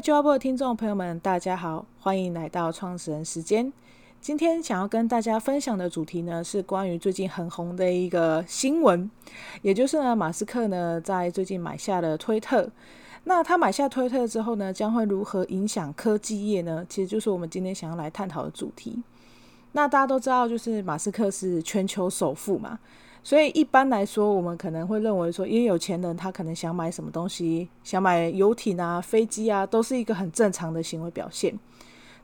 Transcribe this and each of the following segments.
位旧阿的听众朋友们，大家好，欢迎来到创始人时间。今天想要跟大家分享的主题呢，是关于最近很红的一个新闻，也就是呢，马斯克呢在最近买下了推特。那他买下推特之后呢，将会如何影响科技业呢？其实就是我们今天想要来探讨的主题。那大家都知道，就是马斯克是全球首富嘛，所以一般来说，我们可能会认为说，因为有钱人他可能想买什么东西，想买游艇啊、飞机啊，都是一个很正常的行为表现。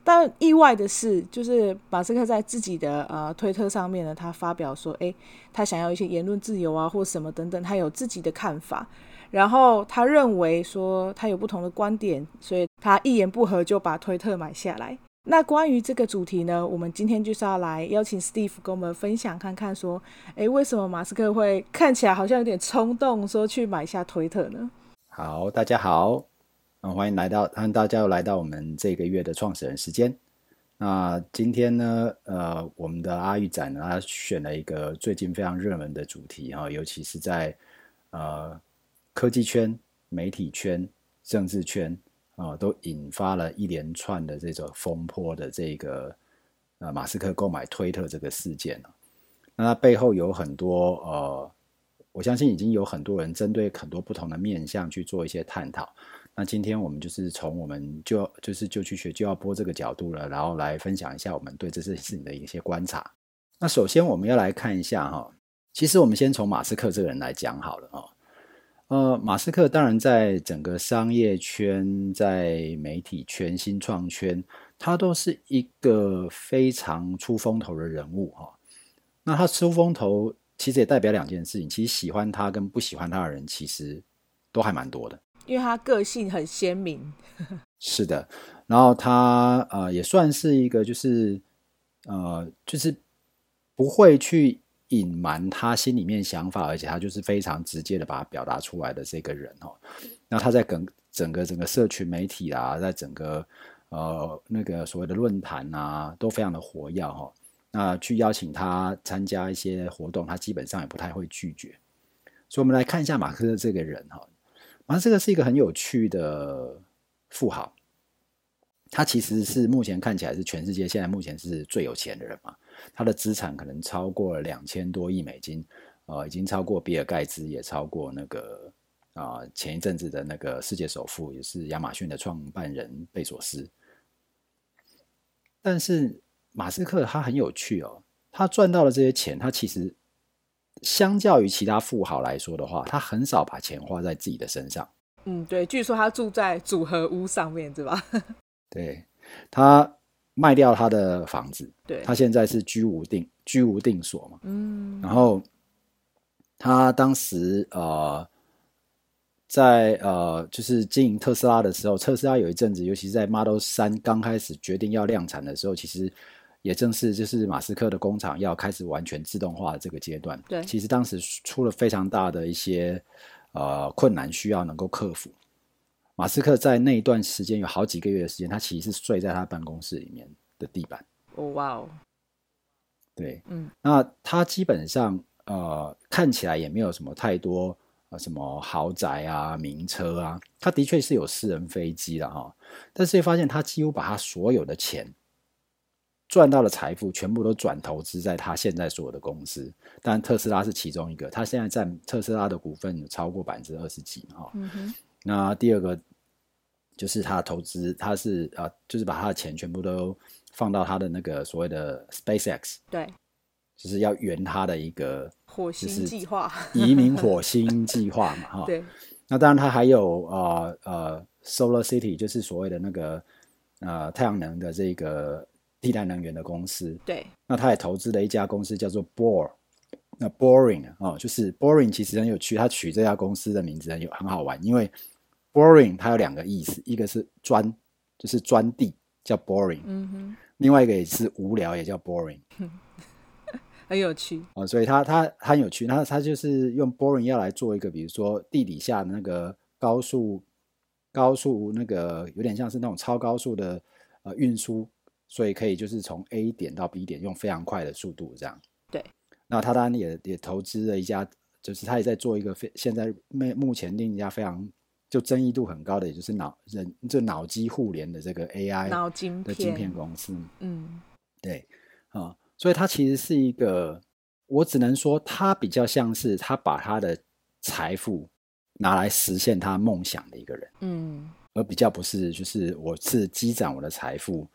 但意外的是，就是马斯克在自己的呃推特上面呢，他发表说，诶，他想要一些言论自由啊，或什么等等，他有自己的看法。然后他认为说他有不同的观点，所以他一言不合就把推特买下来。那关于这个主题呢，我们今天就是要来邀请 Steve 跟我们分享看看，说，诶，为什么马斯克会看起来好像有点冲动，说去买下推特呢？好，大家好。嗯，欢迎来到，欢迎大家又来到我们这个月的创始人时间。那今天呢，呃，我们的阿玉展呢，他选了一个最近非常热门的主题哈，尤其是在呃科技圈、媒体圈、政治圈啊，都引发了一连串的这种风波的这个呃马斯克购买推特这个事件。那它背后有很多呃，我相信已经有很多人针对很多不同的面向去做一些探讨。那今天我们就是从我们就就是就去学就要播这个角度了，然后来分享一下我们对这件事情的一些观察。那首先我们要来看一下哈，其实我们先从马斯克这个人来讲好了哦。呃，马斯克当然在整个商业圈、在媒体圈、新创圈，他都是一个非常出风头的人物哈。那他出风头，其实也代表两件事情，其实喜欢他跟不喜欢他的人，其实都还蛮多的。因为他个性很鲜明，是的，然后他呃也算是一个就是呃就是不会去隐瞒他心里面想法，而且他就是非常直接的把它表达出来的这个人哦。那他在整整个整个社群媒体啊，在整个呃那个所谓的论坛啊，都非常的活跃哈。那去邀请他参加一些活动，他基本上也不太会拒绝。所以，我们来看一下马克的这个人哈。啊，这个是一个很有趣的富豪，他其实是目前看起来是全世界现在目前是最有钱的人嘛，他的资产可能超过了两千多亿美金，呃，已经超过比尔盖茨，也超过那个啊、前一阵子的那个世界首富，也是亚马逊的创办人贝索斯。但是马斯克他很有趣哦，他赚到了这些钱，他其实。相较于其他富豪来说的话，他很少把钱花在自己的身上。嗯，对，据说他住在组合屋上面，对吧？对，他卖掉他的房子，对，他现在是居无定居无定所嘛。嗯，然后他当时呃，在呃，就是经营特斯拉的时候，特斯拉有一阵子，尤其是在 Model 三刚开始决定要量产的时候，其实。也正是就是马斯克的工厂要开始完全自动化的这个阶段，对，其实当时出了非常大的一些呃困难，需要能够克服。马斯克在那一段时间有好几个月的时间，他其实是睡在他办公室里面的地板。哦，哇哦，对，嗯，那他基本上呃看起来也没有什么太多呃什么豪宅啊、名车啊，他的确是有私人飞机的哈，但是会发现他几乎把他所有的钱。赚到的财富全部都转投资在他现在所有的公司，当然特斯拉是其中一个。他现在占特斯拉的股份有超过百分之二十几哈。嗯哼。那第二个就是他投资，他是啊，就是把他的钱全部都放到他的那个所谓的 SpaceX，对，就是要圆他的一个火星计划，移民火星计划嘛哈。对。那当然他还有呃呃 Solar City，就是所谓的那个呃太阳能的这个。替代能源的公司，对，那他也投资了一家公司叫做 Bohr，那 Boring 哦，就是 Boring 其实很有趣，他取这家公司的名字很有很好玩，因为 Boring 它有两个意思，一个是钻，就是钻地叫 Boring，嗯哼，另外一个也是无聊，也叫 Boring，很有趣哦，所以他他很有趣，他他就是用 Boring 要来做一个，比如说地底下的那个高速高速那个有点像是那种超高速的呃运输。所以可以就是从 A 点到 B 点用非常快的速度这样。对。那他当然也也投资了一家，就是他也在做一个非现在目目前另一家非常就争议度很高的，也就是脑人就脑机互联的这个 AI 脑晶的晶片公司。嗯，对啊，所以他其实是一个，我只能说他比较像是他把他的财富拿来实现他梦想的一个人。嗯，而比较不是就是我是积攒我的财富。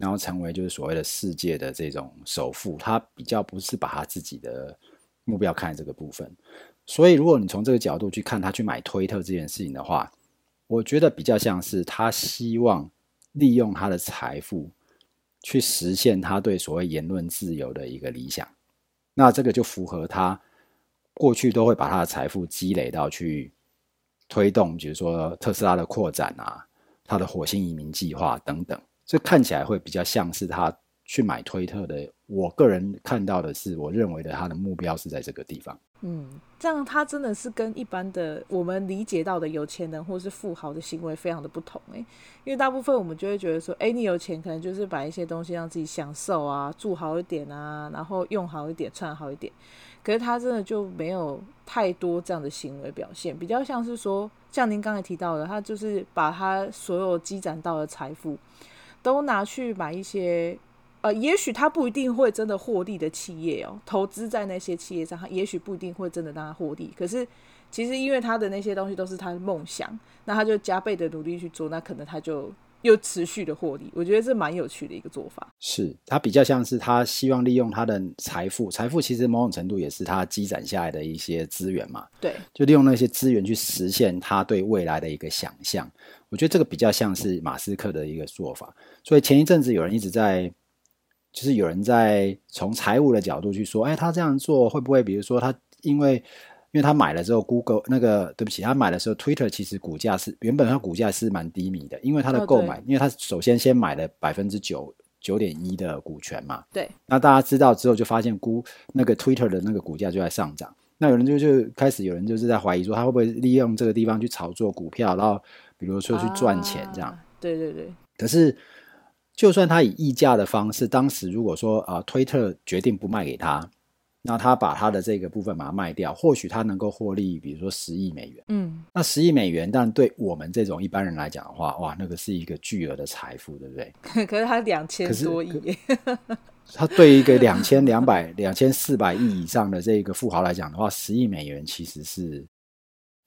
然后成为就是所谓的世界的这种首富，他比较不是把他自己的目标看这个部分，所以如果你从这个角度去看他去买推特这件事情的话，我觉得比较像是他希望利用他的财富去实现他对所谓言论自由的一个理想，那这个就符合他过去都会把他的财富积累到去推动，比如说特斯拉的扩展啊，他的火星移民计划等等。这看起来会比较像是他去买推特的。我个人看到的是，我认为的他的目标是在这个地方。嗯，这样他真的是跟一般的我们理解到的有钱人或是富豪的行为非常的不同诶，因为大部分我们就会觉得说，哎，你有钱可能就是买一些东西让自己享受啊，住好一点啊，然后用好一点，穿好一点。可是他真的就没有太多这样的行为表现，比较像是说，像您刚才提到的，他就是把他所有积攒到的财富。都拿去买一些，呃，也许他不一定会真的获利的企业哦，投资在那些企业上，他也许不一定会真的让他获利。可是，其实因为他的那些东西都是他的梦想，那他就加倍的努力去做，那可能他就。又持续的获利，我觉得这蛮有趣的一个做法。是他比较像是他希望利用他的财富，财富其实某种程度也是他积攒下来的一些资源嘛。对，就利用那些资源去实现他对未来的一个想象。我觉得这个比较像是马斯克的一个做法。所以前一阵子有人一直在，就是有人在从财务的角度去说，哎，他这样做会不会，比如说他因为。因为他买了之后，Google 那个对不起，他买的时候，Twitter 其实股价是原本它股价是蛮低迷的，因为他的购买，哦、因为他首先先买了百分之九九点一的股权嘛。对。那大家知道之后，就发现估那个 Twitter 的那个股价就在上涨。那有人就就开始有人就是在怀疑说，他会不会利用这个地方去炒作股票，然后比如说去赚钱这样。啊、对对对。可是，就算他以溢价的方式，当时如果说啊，Twitter 决定不卖给他。那他把他的这个部分把它卖掉，或许他能够获利，比如说十亿美元。嗯，那十亿美元，但对我们这种一般人来讲的话，哇，那个是一个巨额的财富，对不对？可是他两千多亿，他对一个两千两百、两千四百亿以上的这个富豪来讲的话，十亿美元其实是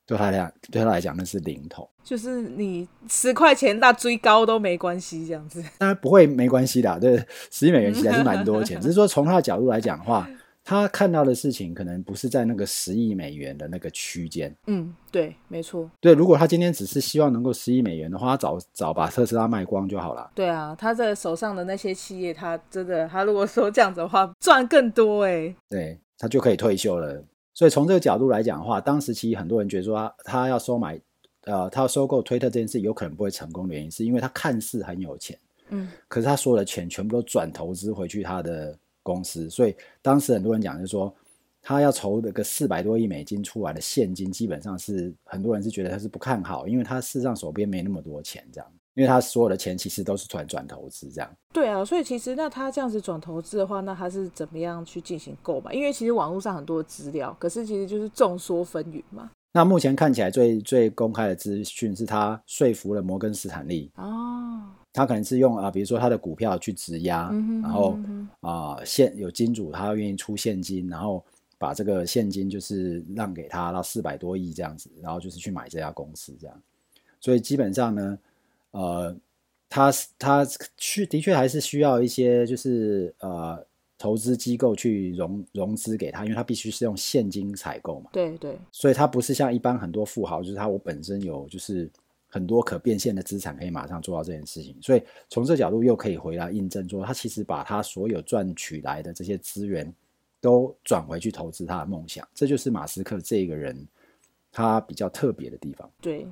对他来讲，对他来讲那是零头。就是你十块钱那追高都没关系，这样子。当然不会没关系的，对，十亿美元其实还是蛮多钱，只是说从他的角度来讲的话。他看到的事情可能不是在那个十亿美元的那个区间。嗯，对，没错。对，如果他今天只是希望能够十亿美元的话，他早早把特斯拉卖光就好了。对啊，他在手上的那些企业，他真的，他如果说这样子的话，赚更多哎。对，他就可以退休了。所以从这个角度来讲的话，当时其实很多人觉得说他他要收买，呃，他要收购推特这件事有可能不会成功的原因，是因为他看似很有钱，嗯，可是他所有的钱全部都转投资回去他的。公司，所以当时很多人讲，就是说他要筹那个四百多亿美金出来的现金，基本上是很多人是觉得他是不看好，因为他事实上手边没那么多钱，这样，因为他所有的钱其实都是转转投资这样。对啊，所以其实那他这样子转投资的话，那他是怎么样去进行购买？因为其实网络上很多资料，可是其实就是众说纷纭嘛。那目前看起来最最公开的资讯是他说服了摩根斯坦利哦。他可能是用啊，比如说他的股票去质押，然后啊现有金主他愿意出现金，然后把这个现金就是让给他到四百多亿这样子，然后就是去买这家公司这样。所以基本上呢，呃，他他去的确还是需要一些就是呃投资机构去融融资给他，因为他必须是用现金采购嘛。对对。所以他不是像一般很多富豪，就是他我本身有就是。很多可变现的资产可以马上做到这件事情，所以从这角度又可以回来印证说，他其实把他所有赚取来的这些资源都转回去投资他的梦想，这就是马斯克这个人他比较特别的地方。对，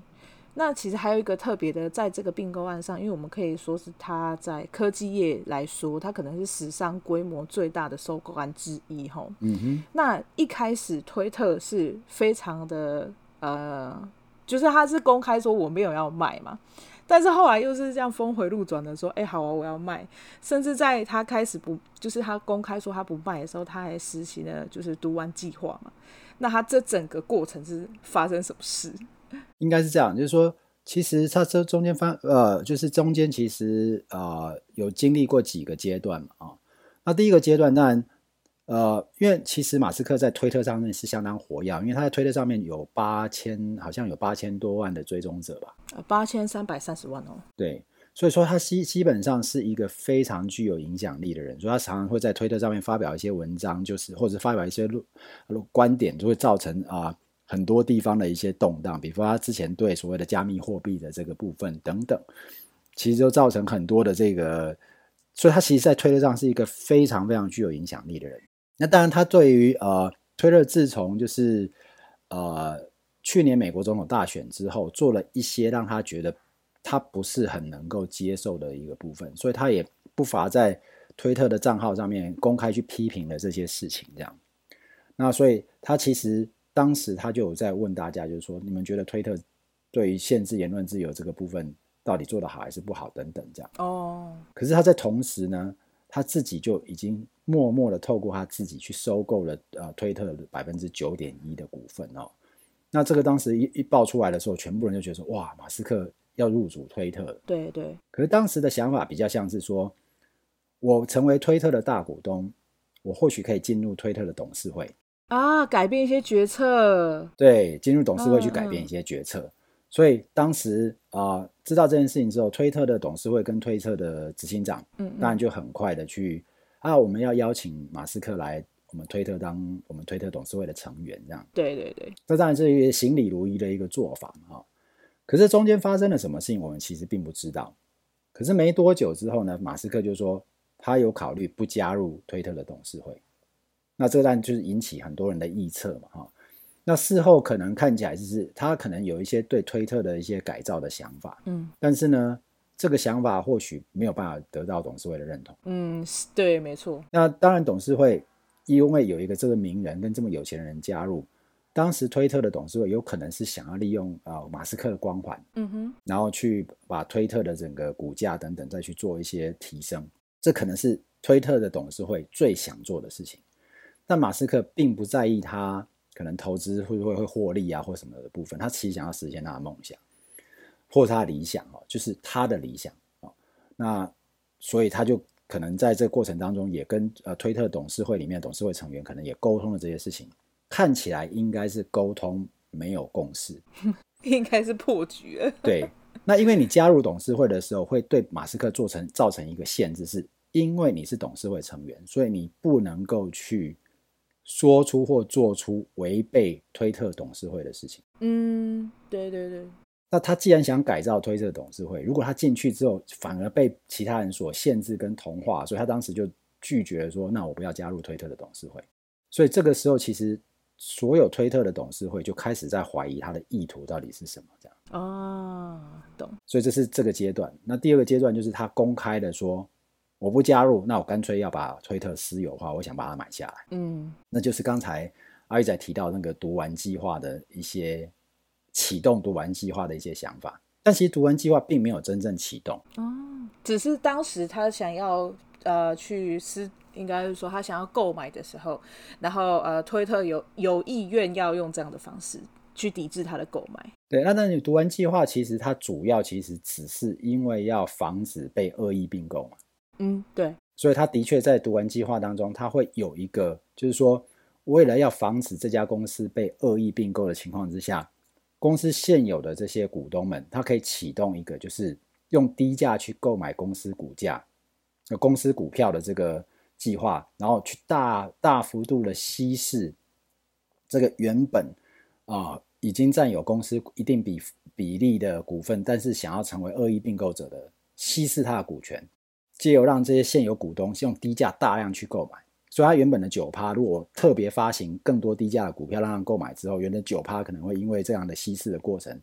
那其实还有一个特别的，在这个并购案上，因为我们可以说是他在科技业来说，他可能是史上规模最大的收购案之一。吼，嗯哼，那一开始推特是非常的呃。就是他是公开说我没有要卖嘛，但是后来又是这样峰回路转的说，哎、好啊，我要卖。甚至在他开始不，就是他公开说他不卖的时候，他还实行了就是读完计划嘛。那他这整个过程是发生什么事？应该是这样，就是说，其实他这中间发呃，就是中间其实呃有经历过几个阶段嘛啊、那第一个阶段当然呃，因为其实马斯克在推特上面是相当活跃，因为他在推特上面有八千，好像有八千多万的追踪者吧，八千三百三十万哦。对。所以说，他基基本上是一个非常具有影响力的人，所以他常常会在推特上面发表一些文章，就是或者发表一些论观点，就会造成啊、呃、很多地方的一些动荡。比如说，他之前对所谓的加密货币的这个部分等等，其实就造成很多的这个，所以他其实，在推特上是一个非常非常具有影响力的人。那当然，他对于呃推特自从就是呃去年美国总统大选之后，做了一些让他觉得。他不是很能够接受的一个部分，所以他也不乏在推特的账号上面公开去批评了这些事情。这样，那所以他其实当时他就有在问大家，就是说你们觉得推特对于限制言论自由这个部分到底做得好还是不好等等这样。哦。可是他在同时呢，他自己就已经默默的透过他自己去收购了呃推特的百分之九点一的股份哦。那这个当时一一爆出来的时候，全部人就觉得说哇，马斯克。要入主推特，对对。可是当时的想法比较像是说，我成为推特的大股东，我或许可以进入推特的董事会啊，改变一些决策。对，进入董事会去改变一些决策。嗯、所以当时啊、呃，知道这件事情之后，推特的董事会跟推特的执行长，嗯，嗯，当然就很快的去啊，我们要邀请马斯克来我们推特当我们推特董事会的成员，这样。对对对，这当然是一个行礼如仪的一个做法哈。可是中间发生了什么事情，我们其实并不知道。可是没多久之后呢，马斯克就说他有考虑不加入推特的董事会。那这当然就是引起很多人的臆测嘛，哈。那事后可能看起来就是他可能有一些对推特的一些改造的想法，嗯。但是呢，这个想法或许没有办法得到董事会的认同。嗯，对，没错。那当然，董事会因为有一个这个名人跟这么有钱的人加入。当时推特的董事会有可能是想要利用啊、呃、马斯克的光环，嗯哼，然后去把推特的整个股价等等再去做一些提升，这可能是推特的董事会最想做的事情。但马斯克并不在意他可能投资会不会会获利啊或什么的部分，他其实想要实现他的梦想或他的理想哦，就是他的理想哦。那所以他就可能在这个过程当中也跟呃推特董事会里面董事会成员可能也沟通了这些事情。看起来应该是沟通没有共识，应该是破局了。对，那因为你加入董事会的时候，会对马斯克做成造成一个限制，是因为你是董事会成员，所以你不能够去说出或做出违背推特董事会的事情。嗯，对对对。那他既然想改造推特董事会，如果他进去之后反而被其他人所限制跟同化，所以他当时就拒绝了说：“那我不要加入推特的董事会。”所以这个时候其实。所有推特的董事会就开始在怀疑他的意图到底是什么，这样哦，懂。所以这是这个阶段。那第二个阶段就是他公开的说，我不加入，那我干脆要把推特私有化，我想把它买下来。嗯，那就是刚才阿玉仔提到那个读完计划的一些启动读完计划的一些想法，但其实读完计划并没有真正启动哦，只是当时他想要呃去私。应该是说，他想要购买的时候，然后呃，推特有有意愿要用这样的方式去抵制他的购买。对，那那你读完计划，其实它主要其实只是因为要防止被恶意并购嘛。嗯，对。所以他的确在读完计划当中，他会有一个，就是说，为了要防止这家公司被恶意并购的情况之下，公司现有的这些股东们，他可以启动一个，就是用低价去购买公司股价、公司股票的这个。计划，然后去大大幅度的稀释这个原本啊、已经占有公司一定比比例的股份，但是想要成为恶意并购者的，稀释他的股权，借由让这些现有股东是用低价大量去购买，所以他原本的九趴，如果特别发行更多低价的股票让他购买之后，原本九趴可能会因为这样的稀释的过程，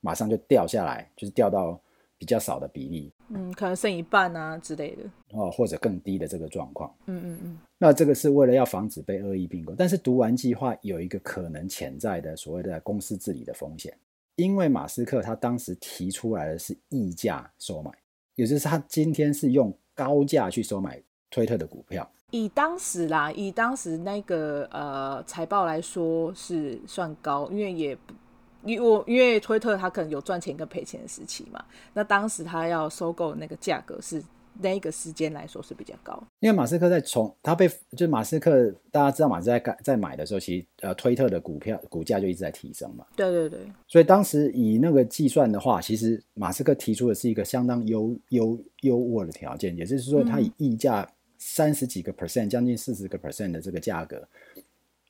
马上就掉下来，就是掉到。比较少的比例，嗯，可能剩一半啊之类的，哦，或者更低的这个状况，嗯嗯嗯。那这个是为了要防止被恶意并购，但是读完计划有一个可能潜在的所谓的公司治理的风险，因为马斯克他当时提出来的是溢价收买，也就是他今天是用高价去收买推特的股票。以当时啦，以当时那个呃财报来说是算高，因为也因为因为推特他可能有赚钱跟赔钱的时期嘛，那当时他要收购那个价格是那一个时间来说是比较高。因为马斯克在从他被就是马斯克，大家知道马斯克在在买的时候，其实呃推特的股票股价就一直在提升嘛。对对对。所以当时以那个计算的话，其实马斯克提出的是一个相当优优优渥的条件，也就是说他以溢价三十几个 percent，将近四十个 percent 的这个价格。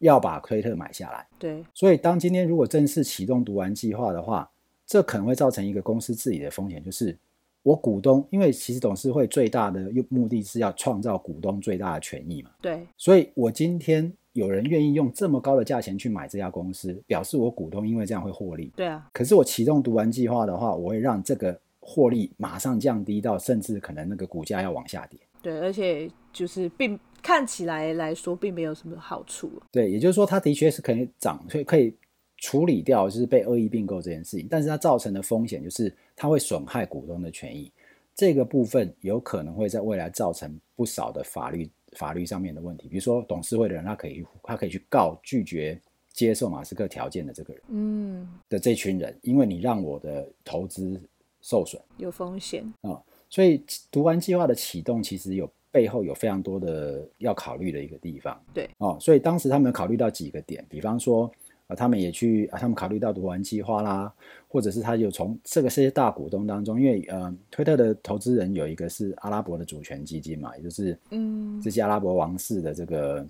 要把推特买下来，对，所以当今天如果正式启动读完计划的话，这可能会造成一个公司自己的风险，就是我股东，因为其实董事会最大的目的是要创造股东最大的权益嘛，对，所以我今天有人愿意用这么高的价钱去买这家公司，表示我股东因为这样会获利，对啊，可是我启动读完计划的话，我会让这个获利马上降低到，甚至可能那个股价要往下跌，对，而且就是并。看起来来说，并没有什么好处。对，也就是说，它的确是可以涨，所以可以处理掉就是被恶意并购这件事情。但是它造成的风险就是，它会损害股东的权益。这个部分有可能会在未来造成不少的法律法律上面的问题。比如说，董事会的人他可以他可以去告拒绝接受马斯克条件的这个人，嗯，的这群人，因为你让我的投资受损，有风险啊、嗯。所以读完计划的启动其实有。背后有非常多的要考虑的一个地方，对哦，所以当时他们考虑到几个点，比方说啊，他们也去啊，他们考虑到读完计划啦，或者是他有从这个这些大股东当中，因为呃，推特的投资人有一个是阿拉伯的主权基金嘛，也就是嗯，这些阿拉伯王室的这个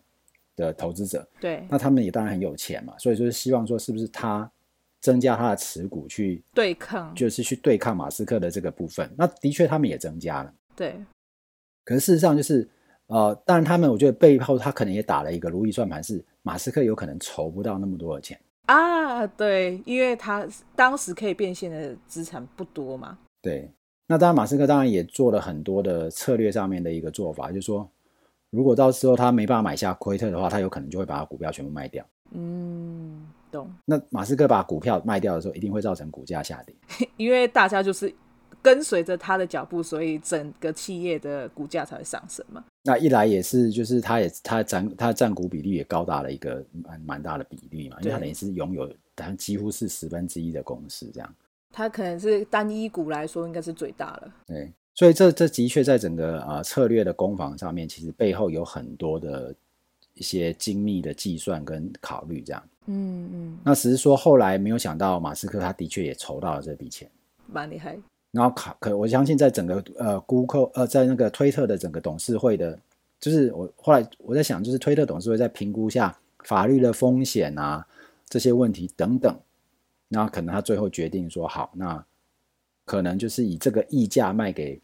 的投资者，对，那他们也当然很有钱嘛，所以就是希望说是不是他增加他的持股去对抗，就是去对抗马斯克的这个部分，那的确他们也增加了，对。可是事实上就是，呃，当然他们我觉得背后他可能也打了一个如意算盘，是马斯克有可能筹不到那么多的钱啊，对，因为他当时可以变现的资产不多嘛。对，那当然马斯克当然也做了很多的策略上面的一个做法，就是说，如果到时候他没办法买下奎特的话，他有可能就会把股票全部卖掉。嗯，懂。那马斯克把股票卖掉的时候，一定会造成股价下跌，因为大家就是。跟随着他的脚步，所以整个企业的股价才会上升嘛。那一来也是，就是他也他占他占股比例也高达了一个蛮蛮大的比例嘛，因为他等于是拥有，但几乎是十分之一的公司这样。他可能是单一股来说，应该是最大了。对，所以这这的确在整个啊、呃、策略的攻防上面，其实背后有很多的一些精密的计算跟考虑这样。嗯嗯。那只是说后来没有想到，马斯克他的确也筹到了这笔钱，蛮厉害。然后可可，我相信在整个呃，Google 呃，在那个推特的整个董事会的，就是我后来我在想，就是推特董事会在评估下法律的风险啊，这些问题等等，然后可能他最后决定说好，那可能就是以这个溢价卖给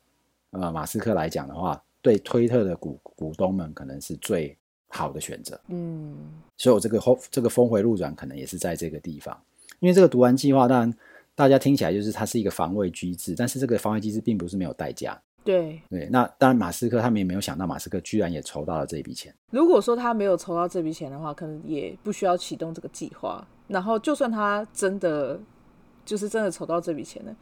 呃马斯克来讲的话，对推特的股股东们可能是最好的选择。嗯，所以我这个后这个峰回路转，可能也是在这个地方，因为这个毒丸计划当然。大家听起来就是它是一个防卫机制，但是这个防卫机制并不是没有代价。对对，那当然马斯克他们也没有想到，马斯克居然也筹到了这笔钱。如果说他没有筹到这笔钱的话，可能也不需要启动这个计划。然后，就算他真的就是真的筹到这笔钱呢，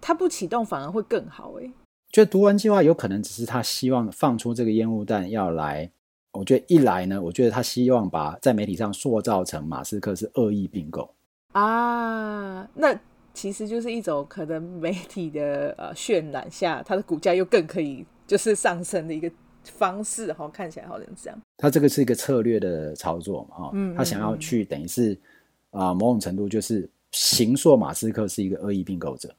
他不启动反而会更好。哎，就毒丸计划有可能只是他希望放出这个烟雾弹要来。我觉得一来呢，我觉得他希望把在媒体上塑造成马斯克是恶意并购啊，那。其实就是一种可能媒体的呃渲染下，它的股价又更可以就是上升的一个方式哈，看起来好像这样。它这个是一个策略的操作嘛哈，嗯，他想要去等于是啊、呃、某种程度就是形塑马斯克是一个恶意并购者。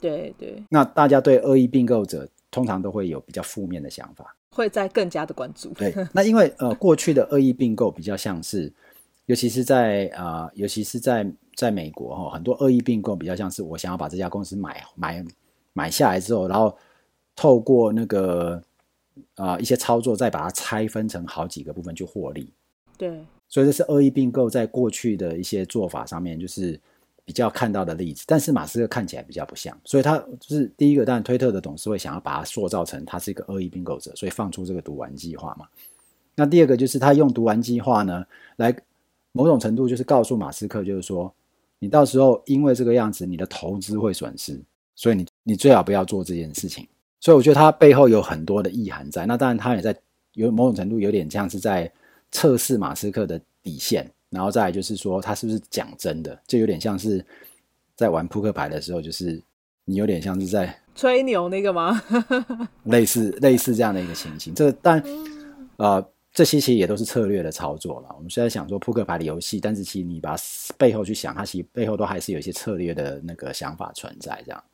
对对。那大家对恶意并购者通常都会有比较负面的想法，会再更加的关注。对，那因为呃过去的恶意并购比较像是，尤其是在啊、呃，尤其是在。在美国哈，很多恶意并购比较像是我想要把这家公司买买买下来之后，然后透过那个啊、呃、一些操作，再把它拆分成好几个部分去获利。对，所以这是恶意并购在过去的一些做法上面，就是比较看到的例子。但是马斯克看起来比较不像，所以他就是第一个，当然推特的董事会想要把它塑造成他是一个恶意并购者，所以放出这个毒丸计划嘛。那第二个就是他用毒丸计划呢，来某种程度就是告诉马斯克，就是说。你到时候因为这个样子，你的投资会损失，所以你你最好不要做这件事情。所以我觉得它背后有很多的意涵在。那当然，他也在有某种程度有点像是在测试马斯克的底线，然后再来就是说他是不是讲真的，就有点像是在玩扑克牌的时候，就是你有点像是在 吹牛那个吗？类似类似这样的一个情形。这但呃，这些其实也都是策略的操作了。我们虽然想说扑克牌的游戏，但是其实你把背后去想，它其实背后都还是有一些策略的那个想法存在。这样，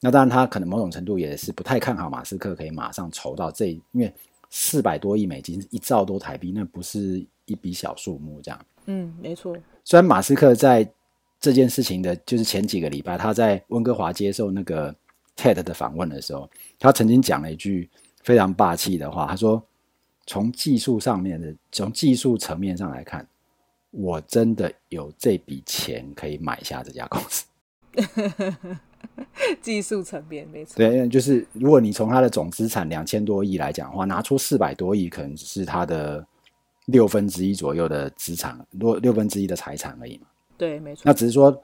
那当然他可能某种程度也是不太看好马斯克可以马上筹到这，因为四百多亿美金，一兆多台币，那不是一笔小数目。这样，嗯，没错。虽然马斯克在这件事情的，就是前几个礼拜，他在温哥华接受那个 TED 的访问的时候，他曾经讲了一句非常霸气的话。他说：“从技术上面的，从技术层面上来看，我真的有这笔钱可以买下这家公司。”技术层面没错，对，就是如果你从它的总资产两千多亿来讲的话，拿出四百多亿，可能只是它的六分之一左右的资产，六六分之一的财产而已嘛。对，没错。那只是说，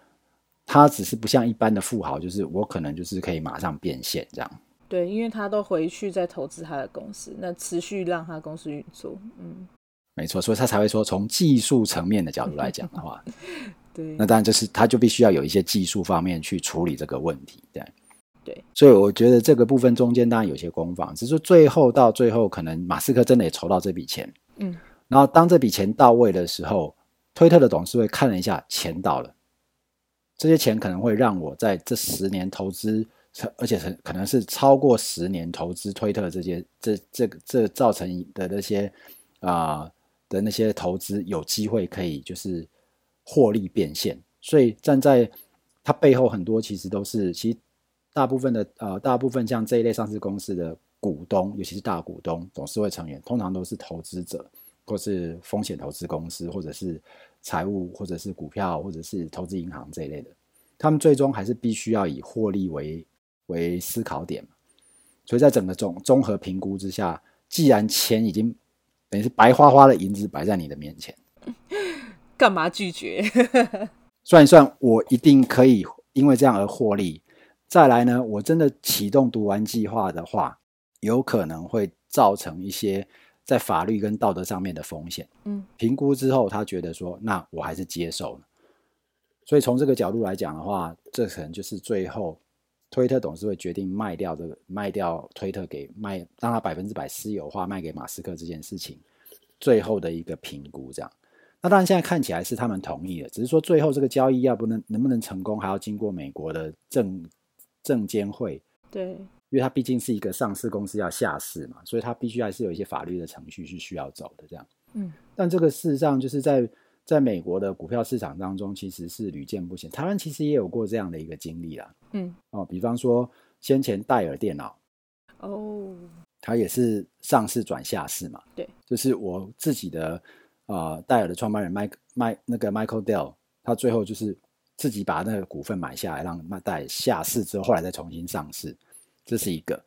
它只是不像一般的富豪，就是我可能就是可以马上变现这样。对，因为他都回去再投资他的公司，那持续让他公司运作。嗯，没错，所以他才会说，从技术层面的角度来讲的话，对，那当然就是他就必须要有一些技术方面去处理这个问题。对，对。所以我觉得这个部分中间当然有些攻防，只是最后到最后，可能马斯克真的也筹到这笔钱。嗯，然后当这笔钱到位的时候。推特的董事会看了一下，钱到了，这些钱可能会让我在这十年投资，而且可能是超过十年投资推特这些，这这这造成的那些啊、的那些投资有机会可以就是获利变现。所以站在它背后，很多其实都是其实大部分的呃大部分像这一类上市公司的股东，尤其是大股东、董事会成员，通常都是投资者。或是风险投资公司，或者是财务，或者是股票，或者是投资银行这一类的，他们最终还是必须要以获利为为思考点。所以在整个综综合评估之下，既然钱已经等于是白花花的银子摆在你的面前，干嘛拒绝？算一算，我一定可以因为这样而获利。再来呢，我真的启动读完计划的话，有可能会造成一些。在法律跟道德上面的风险，嗯，评估之后，他觉得说，那我还是接受了。所以从这个角度来讲的话，这可能就是最后推特董事会决定卖掉这个卖掉推特给卖，让他百分之百私有化卖给马斯克这件事情，最后的一个评估。这样，那当然现在看起来是他们同意了，只是说最后这个交易要不能能不能成功，还要经过美国的证证监会。对。因为它毕竟是一个上市公司要下市嘛，所以它必须还是有一些法律的程序是需要走的。这样，嗯，但这个事实上就是在在美国的股票市场当中，其实是屡见不鲜。台湾其实也有过这样的一个经历啦，嗯，哦，比方说先前戴尔电脑，哦，它也是上市转下市嘛，对，就是我自己的呃戴尔的创办人麦麦那个 Michael Dell，他最后就是自己把那个股份买下来，让麦戴尔下市之后，后来再重新上市。这是一个。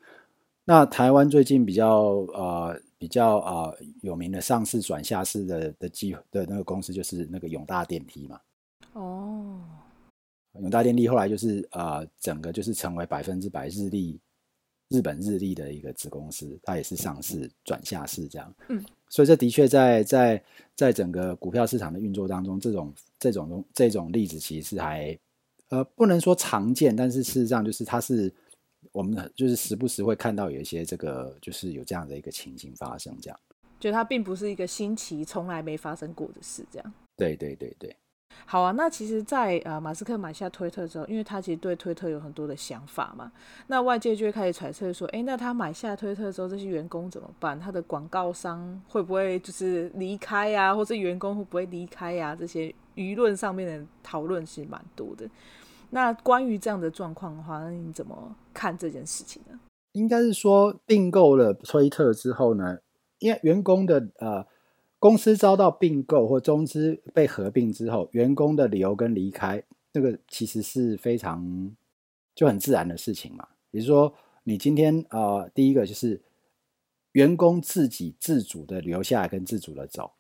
那台湾最近比较呃比较呃有名的上市转下市的的机的那个公司就是那个永大电梯嘛。哦。永大电力后来就是呃整个就是成为百分之百日立日本日立的一个子公司，它也是上市转下市这样。嗯。所以这的确在在在整个股票市场的运作当中，这种这种这种例子其实还呃不能说常见，但是事实上就是它是。我们就是时不时会看到有一些这个，就是有这样的一个情形发生，这样，就它并不是一个新奇、从来没发生过的事，这样。对对对对。好啊，那其实在，在呃马斯克买下推特之后，因为他其实对推特有很多的想法嘛，那外界就会开始揣测说，哎，那他买下推特之后，这些员工怎么办？他的广告商会不会就是离开呀、啊？或者员工会不会离开呀、啊？这些舆论上面的讨论是蛮多的。那关于这样的状况的话，那你怎么看这件事情呢？应该是说并购了推特之后呢，因为员工的呃公司遭到并购或中资被合并之后，员工的留跟离开，这个其实是非常就很自然的事情嘛。比如说，你今天呃第一个就是员工自己自主的留下来跟自主的走。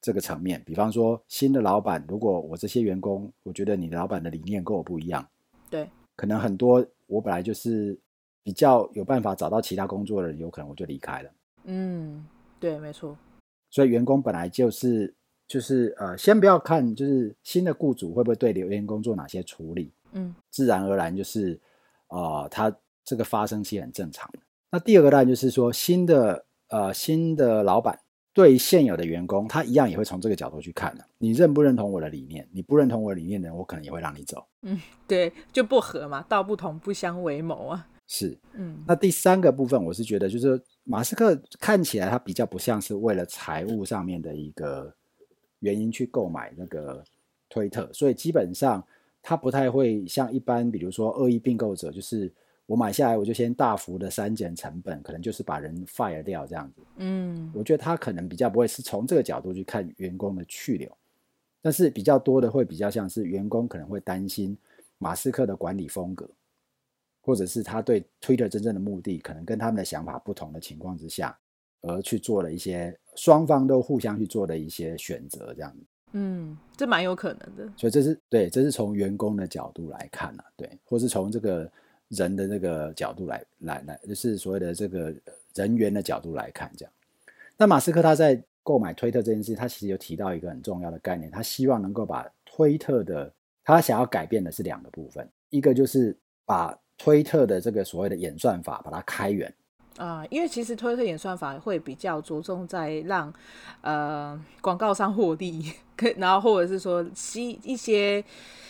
这个层面，比方说新的老板，如果我这些员工，我觉得你的老板的理念跟我不一样，对，可能很多我本来就是比较有办法找到其他工作的人，有可能我就离开了。嗯，对，没错。所以员工本来就是就是呃，先不要看就是新的雇主会不会对留员工做哪些处理，嗯，自然而然就是，呃，他这个发生期很正常的。那第二个当然就是说，新的呃新的老板对现有的员工，他一样也会从这个角度去看的。你认不认同我的理念？你不认同我的理念的人，我可能也会让你走。嗯，对，就不合嘛，道不同不相为谋啊。是，嗯，那第三个部分，我是觉得就是马斯克看起来他比较不像是为了财务上面的一个原因去购买那个推特，所以基本上他不太会像一般，比如说恶意并购者，就是我买下来我就先大幅的删减成本，可能就是把人 fire 掉这样子。嗯，我觉得他可能比较不会是从这个角度去看员工的去留，但是比较多的会比较像是员工可能会担心马斯克的管理风格。或者是他对 Twitter 真正的目的，可能跟他们的想法不同的情况之下，而去做了一些双方都互相去做的一些选择，这样子。嗯，这蛮有可能的。所以这是对，这是从员工的角度来看啊，对，或是从这个人的这个角度来来来，就是所谓的这个人员的角度来看这样。那马斯克他在购买推特这件事，他其实有提到一个很重要的概念，他希望能够把推特的，他想要改变的是两个部分，一个就是把推特的这个所谓的演算法，把它开源啊、因为其实推特演算法会比较着重在让呃广告商获利，然后或者是说吸一些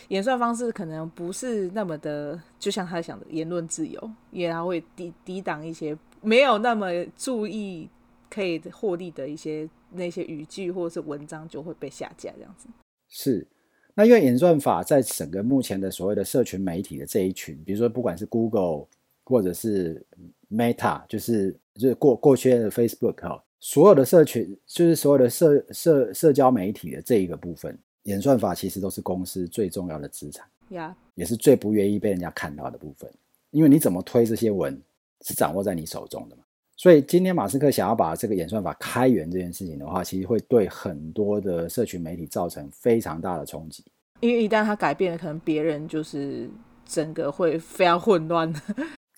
演算方式可能不是那么的，就像他想的言论自由，也他会抵抵挡一些没有那么注意可以获利的一些那些语句或者是文章就会被下架这样子。是。那因为演算法在整个目前的所谓的社群媒体的这一群，比如说不管是 Google 或者是 Meta，就是就是过过去的 Facebook 哈，所有的社群就是所有的社社社交媒体的这一个部分，演算法其实都是公司最重要的资产，呀，也是最不愿意被人家看到的部分，因为你怎么推这些文是掌握在你手中的嘛。所以今天马斯克想要把这个演算法开源这件事情的话，其实会对很多的社群媒体造成非常大的冲击。因为一旦他改变了，可能别人就是整个会非常混乱。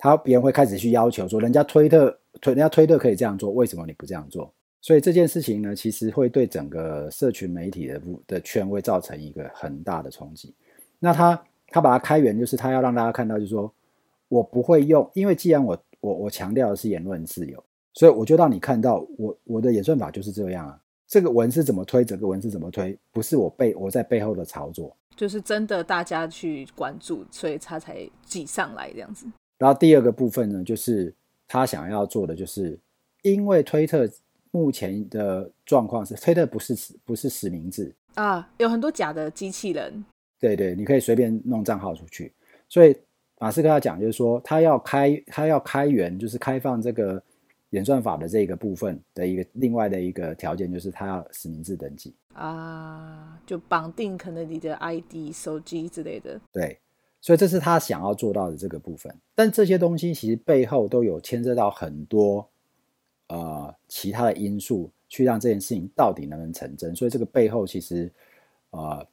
他别人会开始去要求说，人家推特推人家推特可以这样做，为什么你不这样做？所以这件事情呢，其实会对整个社群媒体的的圈会造成一个很大的冲击。那他他把它开源，就是他要让大家看到，就是说我不会用，因为既然我。我我强调的是言论自由，所以我就让你看到我我的演算法就是这样啊。这个文是怎么推，整个文是怎么推，不是我背我在背后的操作，就是真的大家去关注，所以他才挤上来这样子。然后第二个部分呢，就是他想要做的，就是因为推特目前的状况是推特不是不是实名制啊，有很多假的机器人。对对，你可以随便弄账号出去，所以。马斯克要讲，就是说他要开，他要开源，就是开放这个演算法的这个部分的一个另外的一个条件，就是他要实名制登记啊，就绑定可能你的 ID、手机之类的。对，所以这是他想要做到的这个部分。但这些东西其实背后都有牵涉到很多呃其他的因素，去让这件事情到底能不能成真。所以这个背后其实呃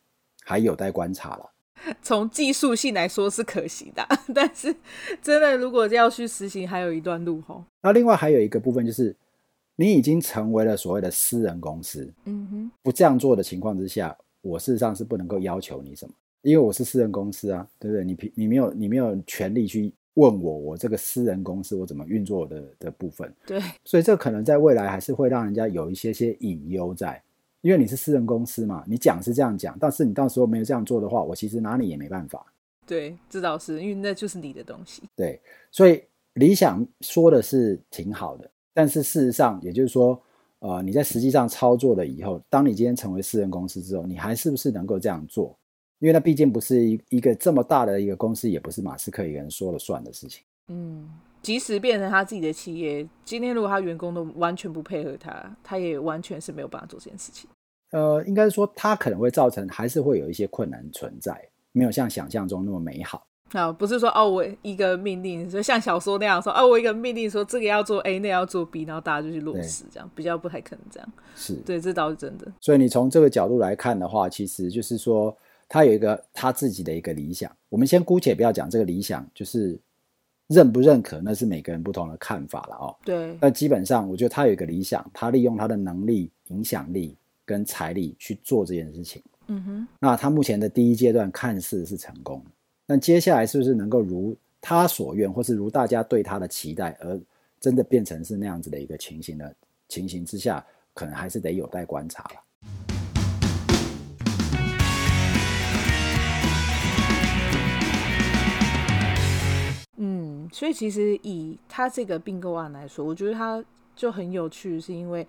还有待观察了。从技术性来说是可行的，但是真的如果要去实行，还有一段路吼。那另外还有一个部分就是，你已经成为了所谓的私人公司，嗯哼，不这样做的情况之下，我事实上是不能够要求你什么，因为我是私人公司啊，对不对？你你没有你没有权利去问我，我这个私人公司我怎么运作的的部分，对，所以这可能在未来还是会让人家有一些些隐忧在。因为你是私人公司嘛，你讲是这样讲，但是你到时候没有这样做的话，我其实拿你也没办法。对，这倒是，因为那就是你的东西。对，所以理想说的是挺好的，但是事实上，也就是说，呃，你在实际上操作了以后，当你今天成为私人公司之后，你还是不是能够这样做？因为那毕竟不是一一个这么大的一个公司，也不是马斯克一个人说了算的事情。嗯，即使变成他自己的企业，今天如果他员工都完全不配合他，他也完全是没有办法做这件事情。呃，应该说，他可能会造成，还是会有一些困难存在，没有像想象中那么美好。啊，不是说哦，我一个命令，就像小说那样说，哦，我一个命令说这个要做 A，那个要做 B，然后大家就去落实，这样比较不太可能这样。是对，这倒是真的。所以你从这个角度来看的话，其实就是说，他有一个他自己的一个理想。我们先姑且不要讲这个理想，就是认不认可，那是每个人不同的看法了哦。对。那基本上，我觉得他有一个理想，他利用他的能力、影响力。跟财力去做这件事情，嗯哼，那他目前的第一阶段看似是成功，那接下来是不是能够如他所愿，或是如大家对他的期待，而真的变成是那样子的一个情形呢？情形之下，可能还是得有待观察了。嗯，所以其实以他这个并购案来说，我觉得他就很有趣，是因为。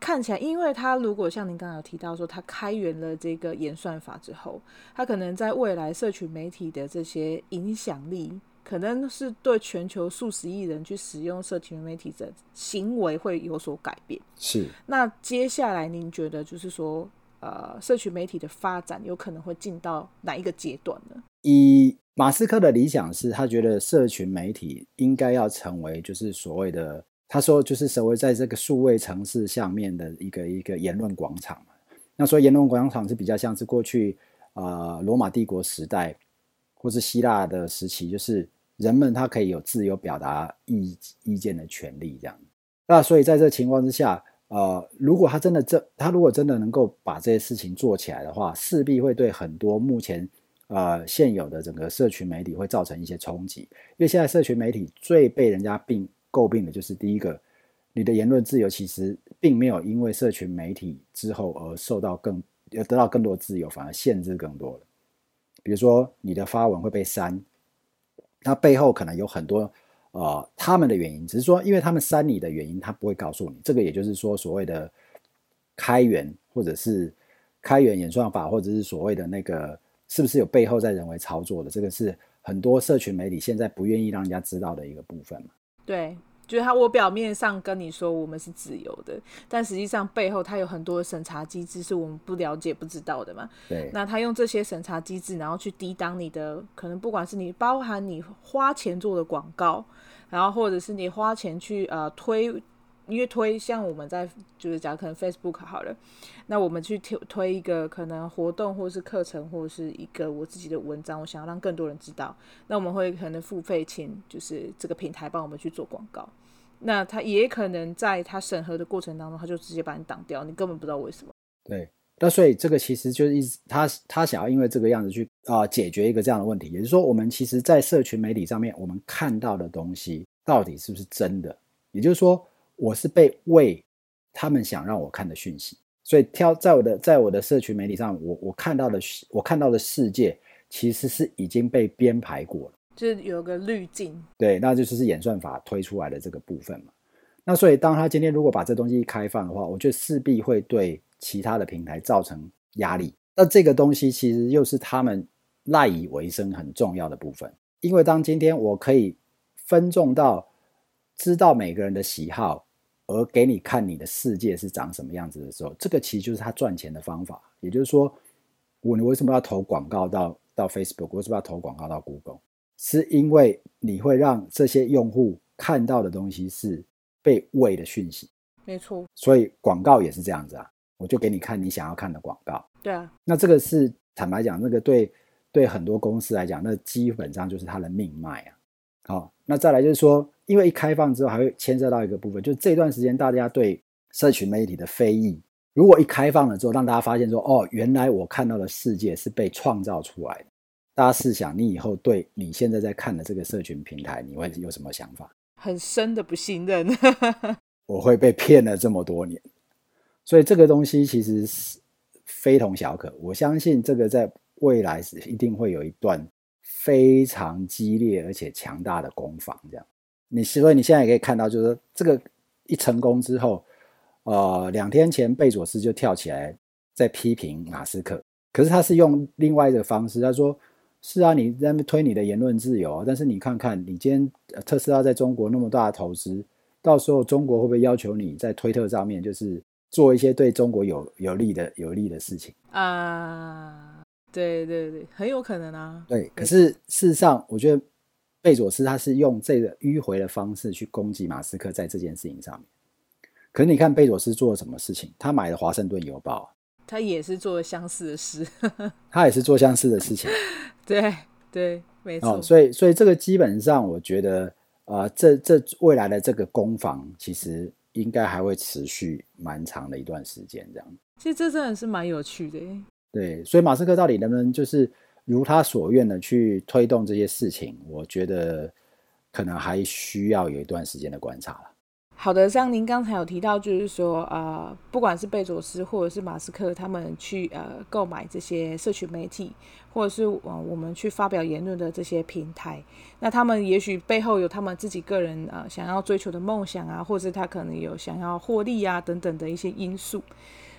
看起来，因为他如果像您刚才有提到说，他开源了这个演算法之后，他可能在未来社群媒体的这些影响力，可能是对全球数十亿人去使用社群媒体的行为会有所改变。是。那接下来您觉得，就是说，呃，社群媒体的发展有可能会进到哪一个阶段呢？以马斯克的理想是，他觉得社群媒体应该要成为就是所谓的。他说，就是所谓在这个数位城市下面的一个一个言论广场。那所以言论广场是比较像是过去啊罗马帝国时代或是希腊的时期，就是人们他可以有自由表达意意见的权利这样。那所以在这情况之下，呃，如果他真的这他如果真的能够把这些事情做起来的话，势必会对很多目前呃现有的整个社群媒体会造成一些冲击，因为现在社群媒体最被人家并诟病的就是第一个，你的言论自由其实并没有因为社群媒体之后而受到更得到更多自由，反而限制更多了。比如说你的发文会被删，那背后可能有很多呃他们的原因，只是说因为他们删你的原因，他不会告诉你。这个也就是说所谓的开源或者是开源演算法，或者是所谓的那个是不是有背后在人为操作的，这个是很多社群媒体现在不愿意让人家知道的一个部分嘛。对，就是他，我表面上跟你说我们是自由的，但实际上背后他有很多的审查机制是我们不了解、不知道的嘛。对，那他用这些审查机制，然后去抵挡你的，可能不管是你包含你花钱做的广告，然后或者是你花钱去呃推。因为推像我们在就是讲可能 Facebook 好了，那我们去推推一个可能活动或是课程或者是一个我自己的文章，我想要让更多人知道，那我们会可能付费请就是这个平台帮我们去做广告，那他也可能在他审核的过程当中，他就直接把你挡掉，你根本不知道为什么。对，那所以这个其实就是一直他他想要因为这个样子去啊、解决一个这样的问题，也就是说我们其实，在社群媒体上面我们看到的东西到底是不是真的，也就是说。我是被喂他们想让我看的讯息，所以挑在我的在我的社群媒体上，我我看到的我看到的世界其实是已经被编排过了，就是有个滤镜，对，那就是演算法推出来的这个部分嘛。那所以当他今天如果把这东西一开放的话，我觉得势必会对其他的平台造成压力。那这个东西其实又是他们赖以为生很重要的部分，因为当今天我可以分众到知道每个人的喜好。而给你看你的世界是长什么样子的时候，这个其实就是他赚钱的方法。也就是说，我你为什么要投广告到到 Facebook？为什么要投广告到 Google？是因为你会让这些用户看到的东西是被喂的讯息。没错。所以广告也是这样子啊，我就给你看你想要看的广告。对啊。那这个是坦白讲，那个对对很多公司来讲，那基本上就是他的命脉啊。好，那再来就是说。因为一开放之后，还会牵涉到一个部分，就是这段时间大家对社群媒体的非议，如果一开放了之后，让大家发现说，哦，原来我看到的世界是被创造出来的。大家试想，你以后对你现在在看的这个社群平台，你会有什么想法？很深的不信任。我会被骗了这么多年，所以这个东西其实是非同小可。我相信这个在未来是一定会有一段非常激烈而且强大的攻防，这样。你所以你现在也可以看到，就是这个一成功之后，呃，两天前贝佐斯就跳起来在批评马斯克，可是他是用另外一个方式，他说：“是啊，你在那推你的言论自由，但是你看看，你今天特斯拉在中国那么大的投资，到时候中国会不会要求你在推特上面就是做一些对中国有有利的有利的事情？”啊，对对对，很有可能啊。对，可是事实上，我觉得。贝佐斯他是用这个迂回的方式去攻击马斯克在这件事情上面，可是你看贝佐斯做了什么事情？他买了《华盛顿邮报》，他也是做了相似的事，他也是做相似的事情，对对，没错。哦，所以所以这个基本上我觉得，呃，这这未来的这个攻防其实应该还会持续蛮长的一段时间，这样。其实这真的是蛮有趣的，对。所以马斯克到底能不能就是？如他所愿的去推动这些事情，我觉得可能还需要有一段时间的观察了。好的，像您刚才有提到，就是说，呃，不管是贝佐斯或者是马斯克，他们去呃购买这些社群媒体，或者是呃我们去发表言论的这些平台，那他们也许背后有他们自己个人呃想要追求的梦想啊，或者是他可能有想要获利啊等等的一些因素。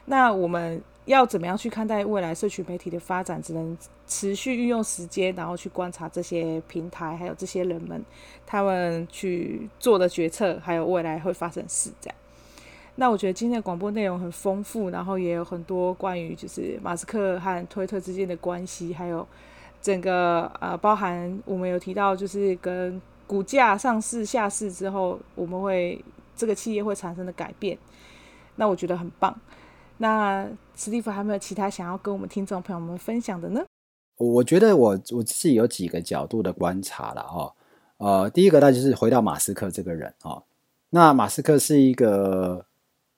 那我们要怎么样去看待未来社群媒体的发展？只能持续运用时间，然后去观察这些平台，还有这些人们他们去做的决策，还有未来会发生事这样。那我觉得今天的广播内容很丰富，然后也有很多关于就是马斯克和推特之间的关系，还有整个呃包含我们有提到就是跟股价上市下市之后，我们会这个企业会产生的改变。那我觉得很棒。那史蒂夫还有没有其他想要跟我们听众朋友们分享的呢？我觉得我我自己有几个角度的观察了哈。呃，第一个那就是回到马斯克这个人啊。那马斯克是一个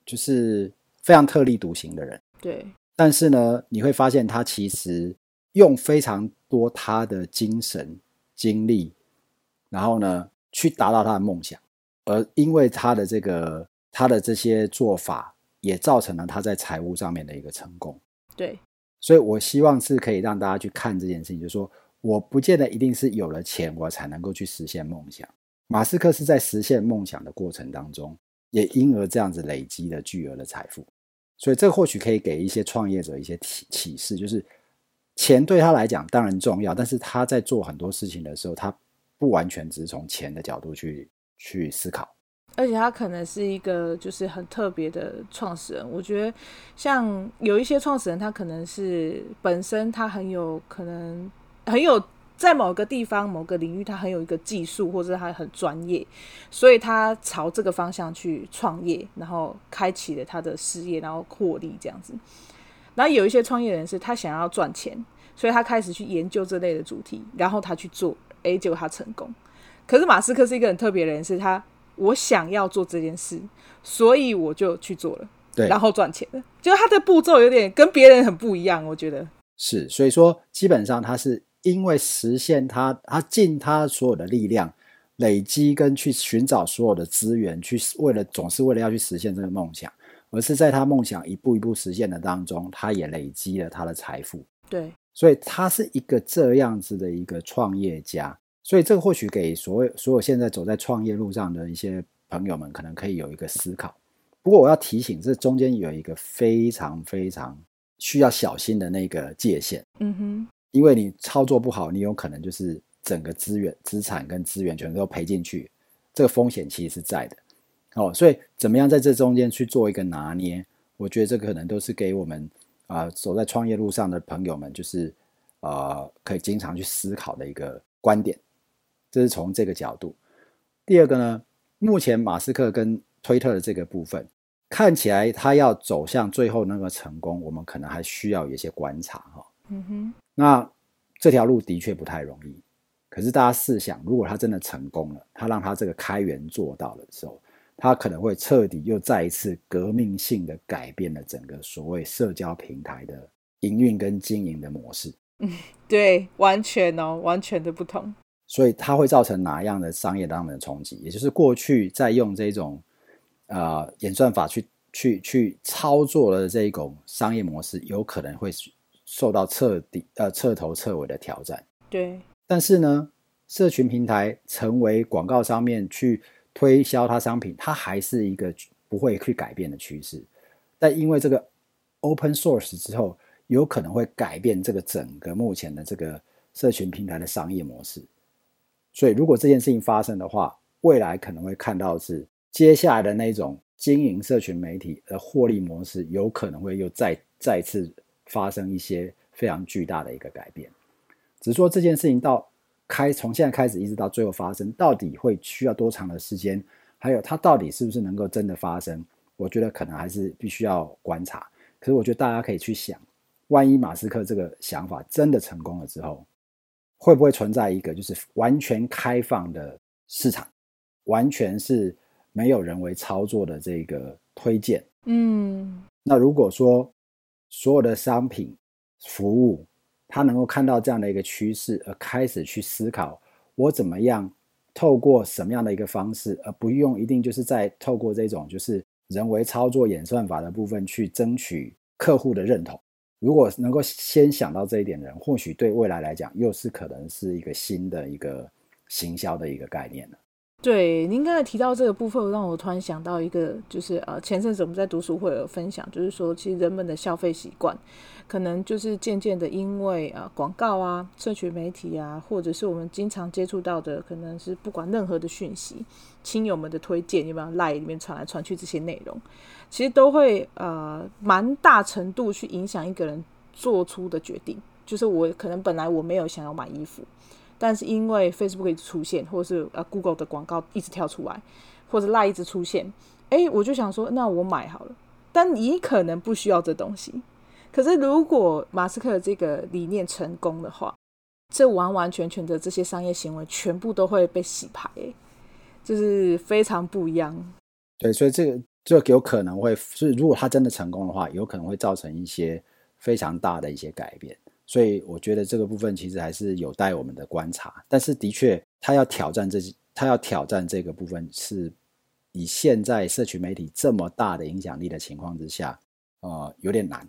就是非常特立独行的人，对。但是呢，你会发现他其实用非常多他的精神精力，然后呢去达到他的梦想，而因为他的这个他的这些做法。也造成了他在财务上面的一个成功。对，所以我希望是可以让大家去看这件事情，就是说，我不见得一定是有了钱我才能够去实现梦想。马斯克是在实现梦想的过程当中，也因而这样子累积了巨额的财富。所以这或许可以给一些创业者一些启启示，就是钱对他来讲当然重要，但是他在做很多事情的时候，他不完全只是从钱的角度去去思考。而且他可能是一个就是很特别的创始人。我觉得像有一些创始人，他可能是本身他很有可能很有在某个地方某个领域他很有一个技术，或者他很专业，所以他朝这个方向去创业，然后开启了他的事业，然后获利这样子。然后有一些创业人是他想要赚钱，所以他开始去研究这类的主题，然后他去做，诶，结果他成功。可是马斯克是一个很特别的人，是他。我想要做这件事，所以我就去做了，对，然后赚钱了。就是他的步骤有点跟别人很不一样，我觉得是。所以说，基本上他是因为实现他，他尽他所有的力量，累积跟去寻找所有的资源，去为了总是为了要去实现这个梦想，而是在他梦想一步一步实现的当中，他也累积了他的财富。对，所以他是一个这样子的一个创业家。所以这个或许给所有所有现在走在创业路上的一些朋友们，可能可以有一个思考。不过我要提醒，这中间有一个非常非常需要小心的那个界限。嗯哼，因为你操作不好，你有可能就是整个资源、资产跟资源全都赔进去，这个风险其实是在的。哦，所以怎么样在这中间去做一个拿捏？我觉得这个可能都是给我们啊、呃、走在创业路上的朋友们，就是呃可以经常去思考的一个观点。这是从这个角度。第二个呢，目前马斯克跟推特的这个部分，看起来他要走向最后那个成功，我们可能还需要有一些观察哈。嗯哼。那这条路的确不太容易。可是大家试想，如果他真的成功了，他让他这个开源做到的时候，他可能会彻底又再一次革命性的改变了整个所谓社交平台的营运跟经营的模式。嗯，对，完全哦，完全的不同。所以它会造成哪样的商业上面的冲击？也就是过去在用这种呃演算法去去去操作的这一种商业模式，有可能会受到彻底呃彻头彻尾的挑战。对。但是呢，社群平台成为广告上面去推销它商品，它还是一个不会去改变的趋势。但因为这个 open source 之后，有可能会改变这个整个目前的这个社群平台的商业模式。所以，如果这件事情发生的话，未来可能会看到是接下来的那种经营社群媒体的获利模式，有可能会又再再次发生一些非常巨大的一个改变。只是说这件事情到开从现在开始一直到最后发生，到底会需要多长的时间？还有它到底是不是能够真的发生？我觉得可能还是必须要观察。可是我觉得大家可以去想，万一马斯克这个想法真的成功了之后，会不会存在一个就是完全开放的市场，完全是没有人为操作的这个推荐？嗯，那如果说所有的商品、服务，他能够看到这样的一个趋势，而开始去思考我怎么样透过什么样的一个方式，而不用一定就是在透过这种就是人为操作演算法的部分去争取客户的认同。如果能够先想到这一点的人，或许对未来来讲，又是可能是一个新的一个行销的一个概念了。对，您刚才提到这个部分，让我突然想到一个，就是呃，前阵子我们在读书会有分享，就是说，其实人们的消费习惯，可能就是渐渐的，因为呃广告啊、社群媒体啊，或者是我们经常接触到的，可能是不管任何的讯息，亲友们的推荐，有没有 LINE 里面传来传去这些内容，其实都会呃蛮大程度去影响一个人做出的决定。就是我可能本来我没有想要买衣服。但是因为 Facebook 一直出现，或者是呃 Google 的广告一直跳出来，或者 Line 一直出现，哎，我就想说，那我买好了。但你可能不需要这东西。可是如果马斯克这个理念成功的话，这完完全全的这些商业行为全部都会被洗牌，就是非常不一样。对，所以这个这有可能会，是如果他真的成功的话，有可能会造成一些非常大的一些改变。所以我觉得这个部分其实还是有待我们的观察，但是的确，他要挑战这，他要挑战这个部分，是以现在社群媒体这么大的影响力的情况之下，呃，有点难，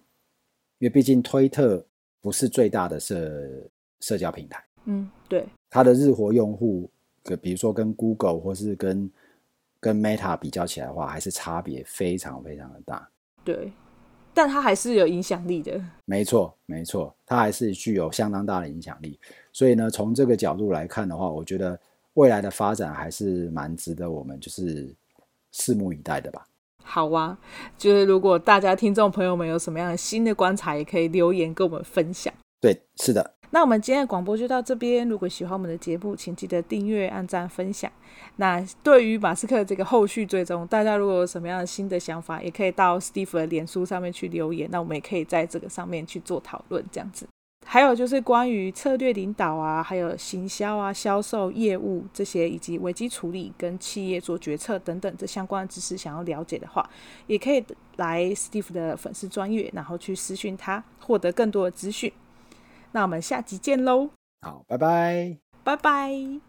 因为毕竟推特不是最大的社社交平台，嗯，对，它的日活用户，比如说跟 Google 或是跟跟 Meta 比较起来的话，还是差别非常非常的大，对。但它还是有影响力的，没错，没错，它还是具有相当大的影响力。所以呢，从这个角度来看的话，我觉得未来的发展还是蛮值得我们就是拭目以待的吧。好啊，就是如果大家听众朋友们有什么样的新的观察，也可以留言跟我们分享。对，是的。那我们今天的广播就到这边。如果喜欢我们的节目，请记得订阅、按赞、分享。那对于马斯克这个后续追踪，大家如果有什么样的新的想法，也可以到 Steve 的脸书上面去留言。那我们也可以在这个上面去做讨论，这样子。还有就是关于策略领导啊，还有行销啊、销售业务这些，以及危机处理跟企业做决策等等这相关的知识，想要了解的话，也可以来 Steve 的粉丝专页，然后去私讯他，获得更多的资讯。那我们下集见喽！好，拜拜，拜拜。